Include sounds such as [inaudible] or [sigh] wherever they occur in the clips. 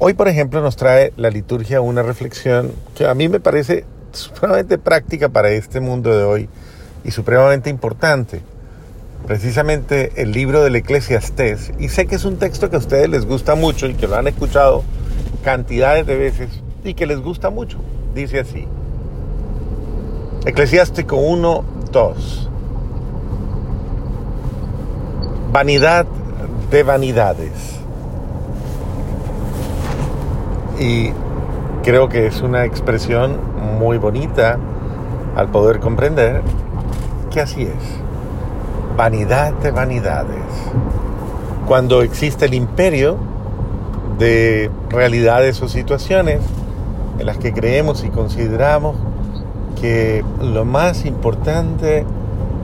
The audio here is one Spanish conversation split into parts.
Hoy, por ejemplo, nos trae la liturgia una reflexión que a mí me parece supremamente práctica para este mundo de hoy y supremamente importante. Precisamente el libro del Eclesiastés. Y sé que es un texto que a ustedes les gusta mucho y que lo han escuchado cantidades de veces y que les gusta mucho. Dice así. Eclesiástico 1, 2. Vanidad de vanidades. Y creo que es una expresión muy bonita al poder comprender que así es. Vanidad de vanidades. Cuando existe el imperio de realidades o situaciones en las que creemos y consideramos que lo más importante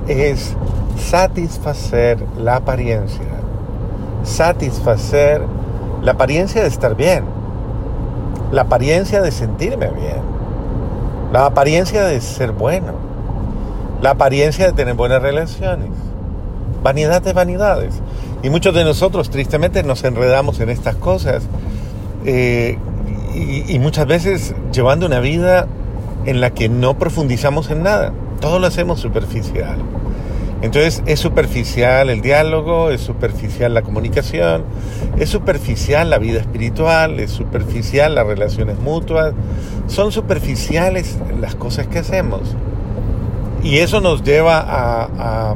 es satisfacer la apariencia, satisfacer la apariencia de estar bien, la apariencia de sentirme bien, la apariencia de ser bueno, la apariencia de tener buenas relaciones, vanidad de vanidades. Y muchos de nosotros tristemente nos enredamos en estas cosas eh, y, y muchas veces llevando una vida en la que no profundizamos en nada, todo lo hacemos superficial. Entonces es superficial el diálogo, es superficial la comunicación, es superficial la vida espiritual, es superficial las relaciones mutuas, son superficiales las cosas que hacemos. Y eso nos lleva a,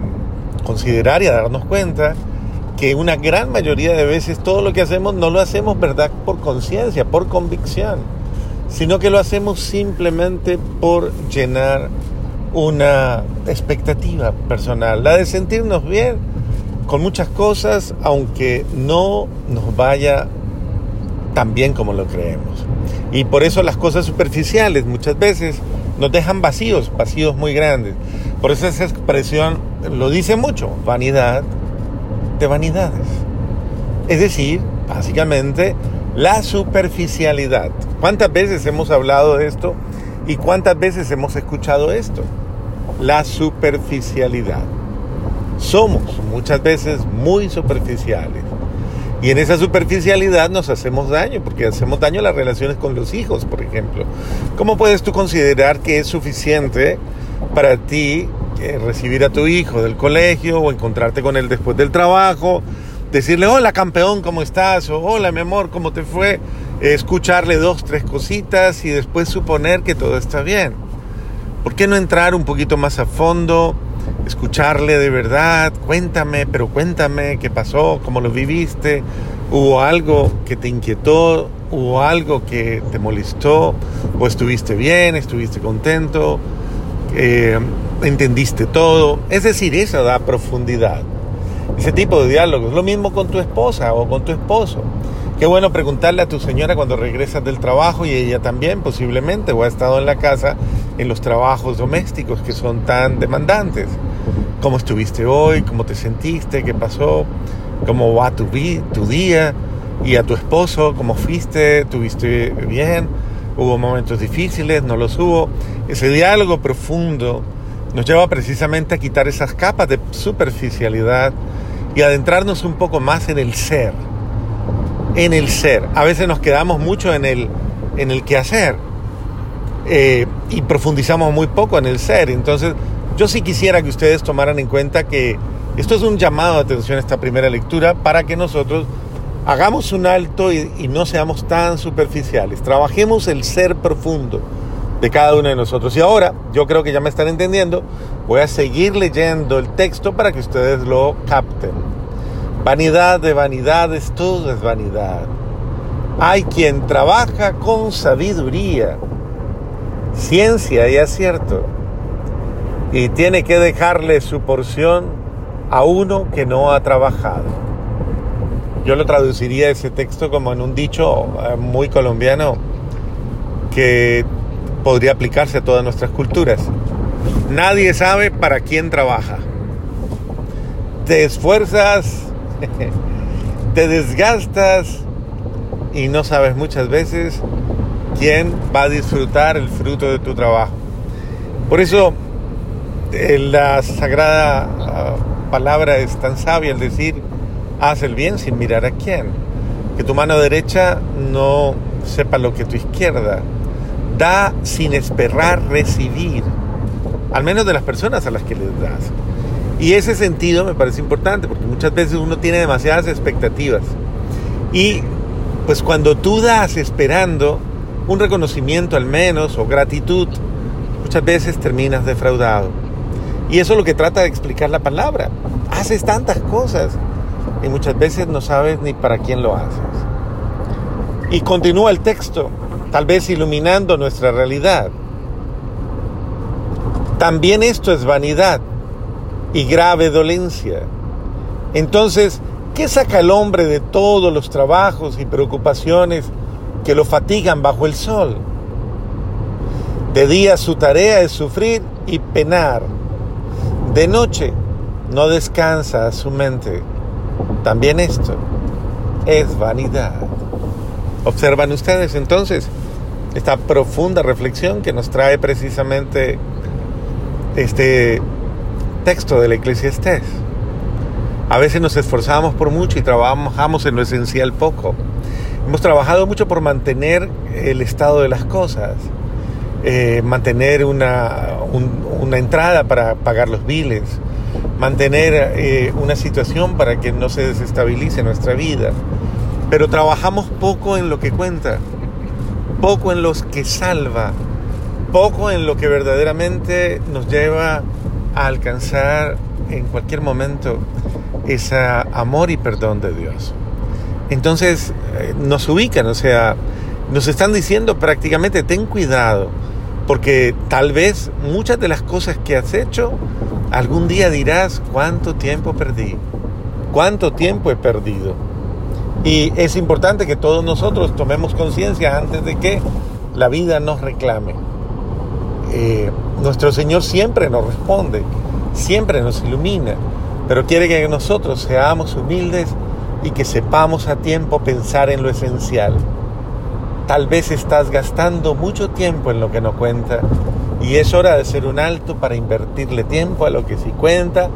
considerar y a darnos cuenta que una gran mayoría de veces todo lo que hacemos no lo hacemos, ¿verdad?, por conciencia, por convicción, sino que lo hacemos simplemente por llenar una expectativa personal, la de sentirnos bien con muchas cosas, aunque no nos vaya tan bien como lo creemos. Y por eso las cosas superficiales muchas veces nos dejan vacíos, vacíos muy grandes. Por eso esa expresión lo dice mucho, vanidad de vanidades. Es decir, básicamente, la superficialidad. ¿Cuántas veces hemos hablado de esto y cuántas veces hemos escuchado esto? La superficialidad. Somos muchas veces muy superficiales. Y en esa superficialidad nos hacemos daño, porque hacemos daño a las relaciones con los hijos, por ejemplo. ¿Cómo puedes tú considerar que es suficiente para ti eh, recibir a tu hijo del colegio o encontrarte con él después del trabajo, decirle, hola campeón, ¿cómo estás? O hola mi amor, ¿cómo te fue? escucharle dos, tres cositas y después suponer que todo está bien. ¿Por qué no entrar un poquito más a fondo? Escucharle de verdad, cuéntame, pero cuéntame qué pasó, cómo lo viviste, hubo algo que te inquietó, hubo algo que te molestó, o estuviste bien, estuviste contento, eh, entendiste todo. Es decir, eso da profundidad. Ese tipo de diálogos. Lo mismo con tu esposa o con tu esposo. Qué bueno preguntarle a tu señora cuando regresas del trabajo y ella también posiblemente o ha estado en la casa en los trabajos domésticos que son tan demandantes. ¿Cómo estuviste hoy? ¿Cómo te sentiste? ¿Qué pasó? ¿Cómo va tu, tu día? Y a tu esposo, ¿cómo fuiste? ¿Tuviste bien? ¿Hubo momentos difíciles? ¿No los hubo? Ese diálogo profundo nos lleva precisamente a quitar esas capas de superficialidad y adentrarnos un poco más en el ser. En el ser. A veces nos quedamos mucho en el, en el quehacer eh, y profundizamos muy poco en el ser. Entonces, yo sí quisiera que ustedes tomaran en cuenta que esto es un llamado de atención esta primera lectura para que nosotros hagamos un alto y no seamos tan superficiales. Trabajemos el ser profundo de cada uno de nosotros. Y ahora, yo creo que ya me están entendiendo, voy a seguir leyendo el texto para que ustedes lo capten. Vanidad de vanidades, todo es vanidad. Hay quien trabaja con sabiduría, ciencia y acierto, y tiene que dejarle su porción a uno que no ha trabajado. Yo lo traduciría ese texto como en un dicho eh, muy colombiano que podría aplicarse a todas nuestras culturas. Nadie sabe para quién trabaja. Te esfuerzas, [laughs] te desgastas y no sabes muchas veces quién va a disfrutar el fruto de tu trabajo. Por eso la sagrada palabra es tan sabia al decir, haz el bien sin mirar a quién. que tu mano derecha no sepa lo que tu izquierda. Da sin esperar recibir, al menos de las personas a las que les das. Y ese sentido me parece importante porque muchas veces uno tiene demasiadas expectativas. Y pues cuando tú das esperando un reconocimiento al menos o gratitud, muchas veces terminas defraudado. Y eso es lo que trata de explicar la palabra. Haces tantas cosas y muchas veces no sabes ni para quién lo haces. Y continúa el texto, tal vez iluminando nuestra realidad. También esto es vanidad y grave dolencia. Entonces, ¿qué saca el hombre de todos los trabajos y preocupaciones que lo fatigan bajo el sol? De día su tarea es sufrir y penar. De noche no descansa su mente. También esto es vanidad. Observan ustedes entonces esta profunda reflexión que nos trae precisamente este texto de la Eclesiastés. A veces nos esforzamos por mucho y trabajamos en lo esencial poco. Hemos trabajado mucho por mantener el estado de las cosas, eh, mantener una, una, entrada para pagar los biles, mantener eh, una situación para que no se desestabilice nuestra vida. Pero trabajamos poco en lo que cuenta, poco en los que salva, poco en lo que verdaderamente nos lleva a alcanzar en cualquier momento ese amor y perdón de Dios. Entonces eh, nos ubican, o sea, nos están diciendo prácticamente ten cuidado, porque tal vez muchas de las cosas que has hecho, algún día dirás cuánto tiempo perdí, cuánto tiempo he perdido. Y es importante que todos nosotros tomemos conciencia antes de que la vida nos reclame. Eh, nuestro Señor siempre nos responde, siempre nos ilumina, pero quiere que nosotros seamos humildes y que sepamos a tiempo pensar en lo esencial. Tal vez estás gastando mucho tiempo en lo que no cuenta y es hora de hacer un alto para invertirle tiempo a lo que sí cuenta,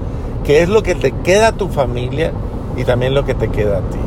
que es lo que te queda a tu familia y también lo que te queda a ti.